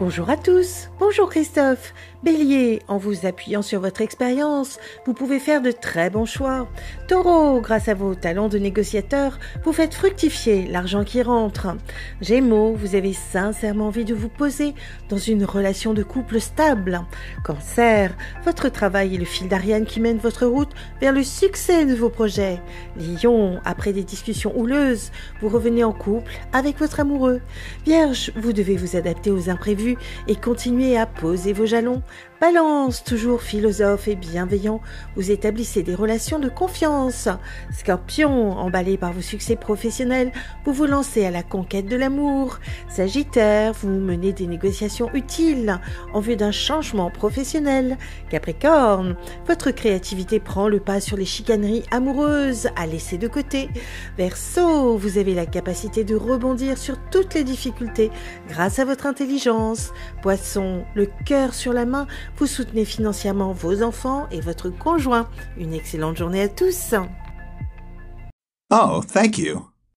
Bonjour à tous, bonjour Christophe. Bélier, en vous appuyant sur votre expérience, vous pouvez faire de très bons choix. Taureau, grâce à vos talents de négociateur, vous faites fructifier l'argent qui rentre. Gémeaux, vous avez sincèrement envie de vous poser dans une relation de couple stable. Cancer, votre travail est le fil d'Ariane qui mène votre route vers le succès de vos projets. Lion, après des discussions houleuses, vous revenez en couple avec votre amoureux. Vierge, vous devez vous adapter aux imprévus et continuer à poser vos jalons. Balance, toujours philosophe et bienveillant, vous établissez des relations de confiance. Scorpion, emballé par vos succès professionnels, vous vous lancez à la conquête de l'amour. Sagittaire, vous menez des négociations utiles en vue d'un changement professionnel. Capricorne, votre créativité prend le pas sur les chicaneries amoureuses à laisser de côté. Verseau, vous avez la capacité de rebondir sur toutes les difficultés grâce à votre intelligence. Poisson, le cœur sur la main, vous soutenez financièrement vos enfants et votre conjoint. Une excellente journée à tous. Oh, thank you.